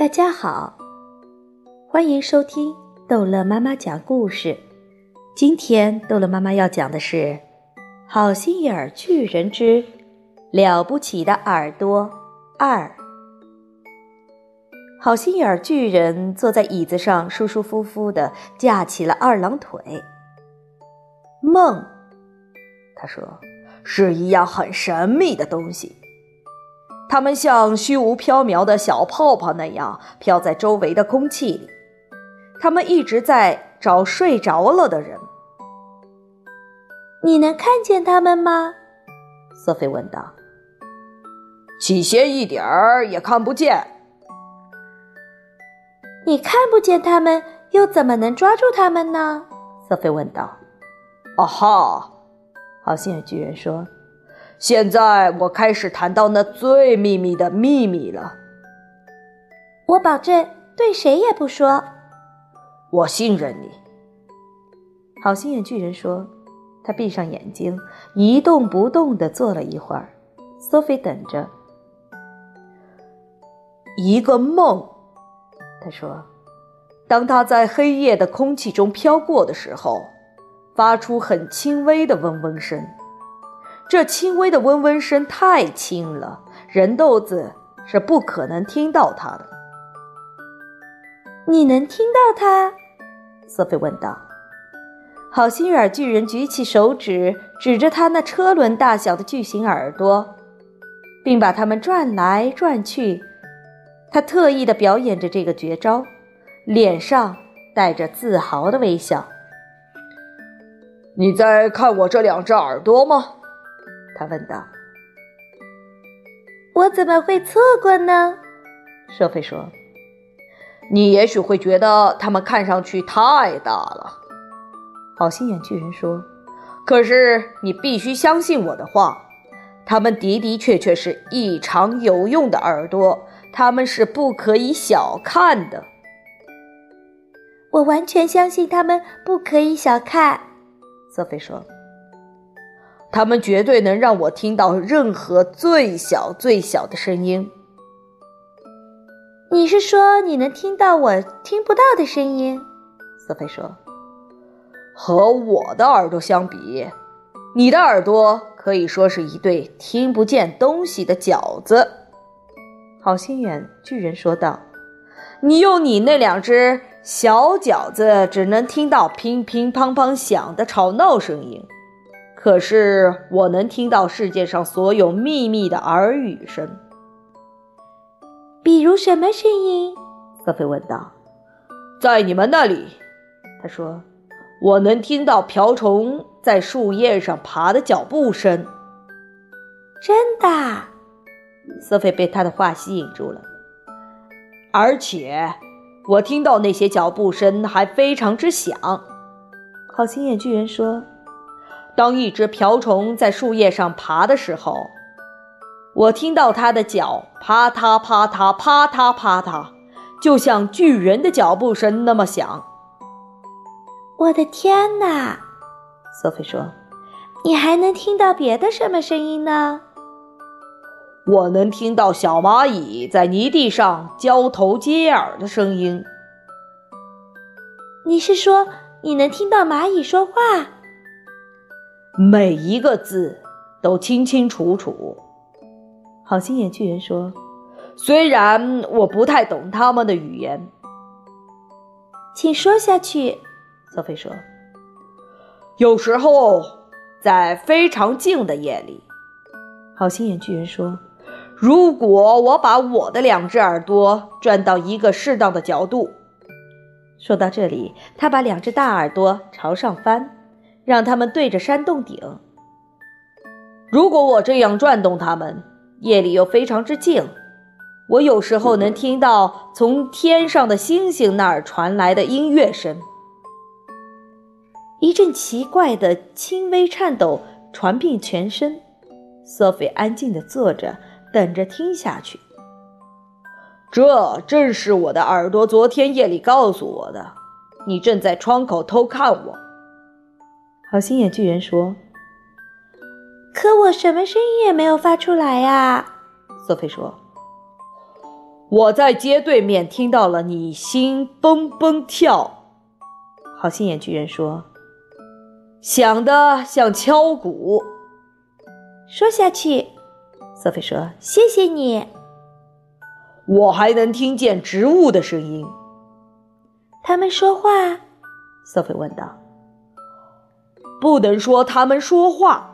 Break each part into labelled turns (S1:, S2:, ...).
S1: 大家好，欢迎收听逗乐妈妈讲故事。今天逗乐妈妈要讲的是《好心眼儿巨人之了不起的耳朵二》。好心眼儿巨人坐在椅子上，舒舒服服的架起了二郎腿。梦，他说，是一样很神秘的东西。它们像虚无缥缈的小泡泡那样飘在周围的空气里，它们一直在找睡着了的人。
S2: 你能看见它们吗？
S1: 瑟菲问道。
S3: 起先一点儿也看不见。
S2: 你看不见它们，又怎么能抓住它们呢？
S1: 瑟菲问道。
S3: 哦哈，
S1: 好心眼巨人说。
S3: 现在我开始谈到那最秘密的秘密了。
S2: 我保证对谁也不说。
S3: 我信任你。
S1: 好心眼巨人说。他闭上眼睛，一动不动地坐了一会儿。索菲等着。
S3: 一个梦，他说。当他在黑夜的空气中飘过的时候，发出很轻微的嗡嗡声。这轻微的嗡嗡声太轻了，人豆子是不可能听到它的。
S2: 你能听到它？
S1: 索菲问道。好心眼巨人举起手指，指着他那车轮大小的巨型耳朵，并把它们转来转去。他特意的表演着这个绝招，脸上带着自豪的微笑。
S3: 你在看我这两只耳朵吗？他问道：“
S2: 我怎么会错过呢？”
S1: 舍菲说：“
S3: 你也许会觉得他们看上去太大了。”
S1: 好心眼巨人说：“
S3: 可是你必须相信我的话，他们的的确确是异常有用的耳朵，他们是不可以小看的。”
S2: 我完全相信他们不可以小看。”
S1: 瑟菲说。
S3: 他们绝对能让我听到任何最小最小的声音。
S2: 你是说你能听到我听不到的声音？
S1: 索菲说：“
S3: 和我的耳朵相比，你的耳朵可以说是一对听不见东西的饺子。”
S1: 好心眼巨人说道：“
S3: 你用你那两只小饺子，只能听到乒乒乓乓响的吵闹声音。”可是我能听到世界上所有秘密的耳语声，
S2: 比如什么声音？
S1: 瑟菲问道。
S3: 在你们那里，他说，我能听到瓢虫在树叶上爬的脚步声。
S2: 真的？
S1: 瑟菲被他的话吸引住了。
S3: 而且，我听到那些脚步声还非常之响。
S1: 好心眼巨人说。
S3: 当一只瓢虫在树叶上爬的时候，我听到它的脚啪嗒啪嗒啪嗒啪嗒，就像巨人的脚步声那么响。
S2: 我的天哪！
S1: 索菲说：“
S2: 你还能听到别的什么声音呢？”
S3: 我能听到小蚂蚁在泥地上交头接耳的声音。
S2: 你是说你能听到蚂蚁说话？
S3: 每一个字都清清楚楚。
S1: 好心眼巨人说：“
S3: 虽然我不太懂他们的语言，
S2: 请说下去。”
S1: 索菲说：“
S3: 有时候在非常静的夜里，
S1: 好心眼巨人说，
S3: 如果我把我的两只耳朵转到一个适当的角度，
S1: 说到这里，他把两只大耳朵朝上翻。”让他们对着山洞顶。
S3: 如果我这样转动它们，夜里又非常之静，我有时候能听到从天上的星星那儿传来的音乐声。
S1: 一阵奇怪的轻微颤抖传遍全身。索菲安静地坐着，等着听下去。
S3: 这正是我的耳朵昨天夜里告诉我的。你正在窗口偷看我。
S1: 好心眼巨人说：“
S2: 可我什么声音也没有发出来呀。”
S1: 索菲说：“
S3: 我在街对面听到了你心蹦蹦跳。好心眼巨人说：“响的像敲鼓。”
S2: 说下去，
S3: 索菲说：“
S2: 谢谢你。”
S3: 我还能听见植物的声音。
S2: 他们说话？
S3: 索菲问道。“不能说他们说话。”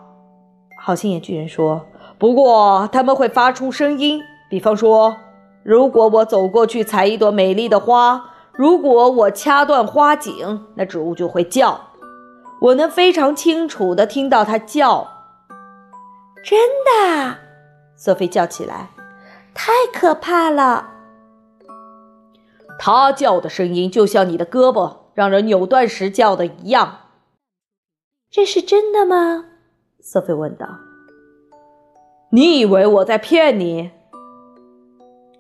S3: 好心眼巨人说。“不过他们会发出声音，比方说。”如果我走过去采一朵美丽的花，如果我掐断花茎，那植物就会叫。我能非常清楚地听到它叫。
S2: 真的，
S3: 索菲叫起来，
S2: 太可怕了。
S3: 它叫的声音就像你的胳膊让人扭断时叫的一样。
S2: 这是真的吗？
S3: 索菲问道。你以为我在骗你？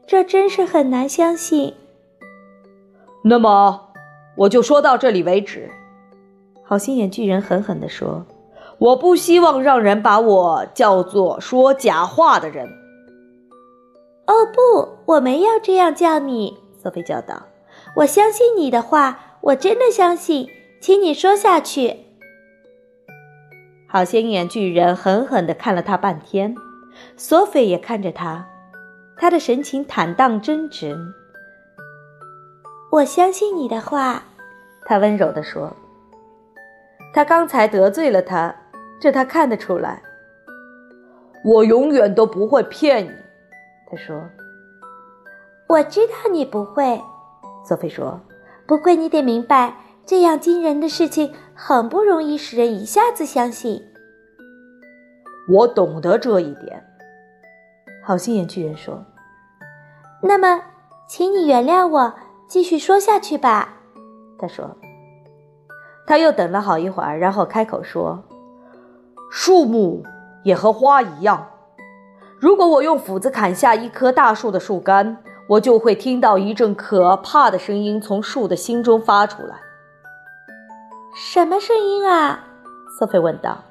S2: 这真是很难相信。
S3: 那么，我就说到这里为止。好心眼巨人狠狠地说：“我不希望让人把我叫做说假话的人。”
S2: 哦不，我没要这样叫你，索菲叫道。我相信你的话，我真的相信，请你说下去。
S3: 好心眼巨人狠狠地看了他半天，索菲也看着他。他的神情坦荡真挚。
S2: 我相信你的话，
S3: 他温柔地说。他刚才得罪了他，这他看得出来。我永远都不会骗你，他说。
S2: 我知道你不会，
S3: 索菲说。
S2: 不过你得明白，这样惊人的事情很不容易使人一下子相信。
S3: 我懂得这一点。好心眼巨人说：“
S2: 那么，请你原谅我，继续说下去吧。”
S3: 他说。他又等了好一会儿，然后开口说：“树木也和花一样。如果我用斧子砍下一棵大树的树干，我就会听到一阵可怕的声音从树的心中发出来。”“
S2: 什么声音啊？”
S3: 瑟菲问道。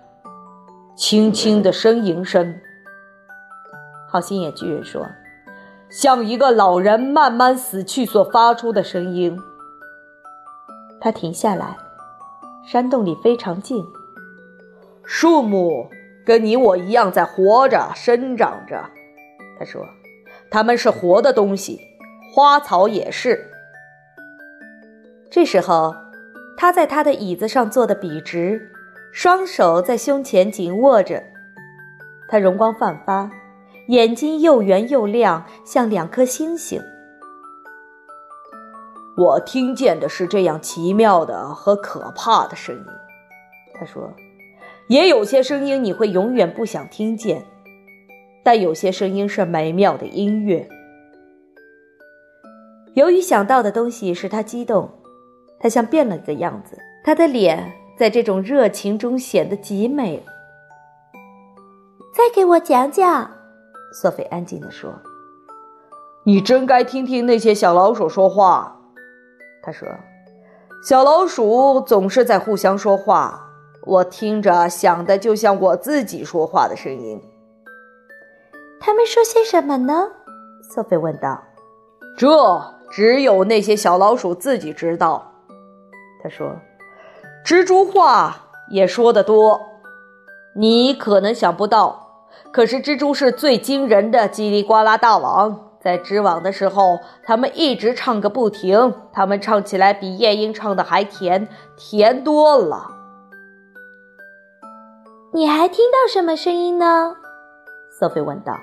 S3: “轻轻的呻吟声。”好心眼巨人说：“像一个老人慢慢死去所发出的声音。”他停下来，山洞里非常静。树木跟你我一样在活着、生长着，他说：“它们是活的东西，花草也是。”这时候，他在他的椅子上坐得笔直，双手在胸前紧握着，他容光焕发。眼睛又圆又亮，像两颗星星。我听见的是这样奇妙的和可怕的声音，他说：“也有些声音你会永远不想听见，但有些声音是美妙的音乐。”由于想到的东西使他激动，他像变了个样子，他的脸在这种热情中显得极美。
S2: 再给我讲讲。
S3: 索菲安静地说：“你真该听听那些小老鼠说话。”他说：“小老鼠总是在互相说话，我听着想的就像我自己说话的声音。”
S2: 他们说些什么呢？
S3: 索菲问道。“这只有那些小老鼠自己知道。”他说：“蜘蛛话也说得多，你可能想不到。”可是蜘蛛是最惊人的叽里呱啦大王，在织网的时候，他们一直唱个不停。他们唱起来比夜莺唱的还甜，甜多了。
S2: 你还听到什么声音呢？
S3: 瑟菲问道。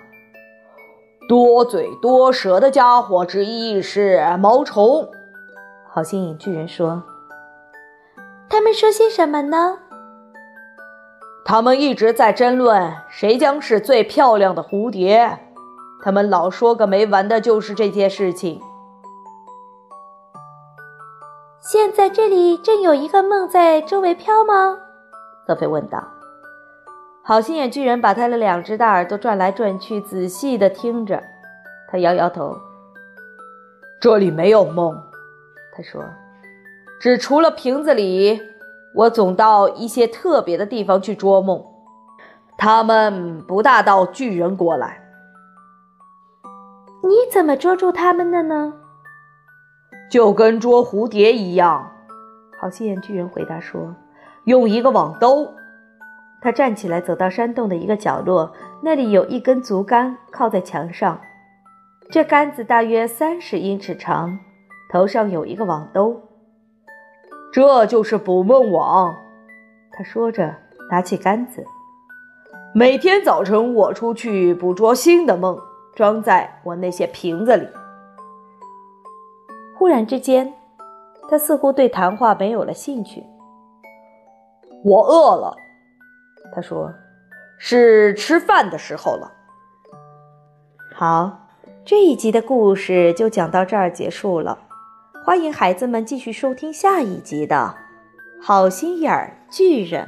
S3: 多嘴多舌的家伙之一是毛虫，好心眼巨人说。
S2: 他们说些什么呢？
S3: 他们一直在争论谁将是最漂亮的蝴蝶，他们老说个没完的，就是这件事情。
S2: 现在这里正有一个梦在周围飘吗？
S3: 瑟菲问道。好心眼巨人把他的两只大耳朵转来转去，仔细的听着。他摇摇头。这里没有梦，他说，只除了瓶子里。我总到一些特别的地方去捉梦，他们不大到巨人国来。
S2: 你怎么捉住他们的呢？
S3: 就跟捉蝴蝶一样。好心眼巨人回答说：“用一个网兜。”他站起来，走到山洞的一个角落，那里有一根竹竿靠在墙上，这杆子大约三十英尺长，头上有一个网兜。这就是捕梦网。他说着，拿起杆子。每天早晨，我出去捕捉新的梦，装在我那些瓶子里。忽然之间，他似乎对谈话没有了兴趣。我饿了，他说：“是吃饭的时候了。”好，这一集的故事就讲到这儿结束了。欢迎孩子们继续收听下一集的《好心眼儿巨人》。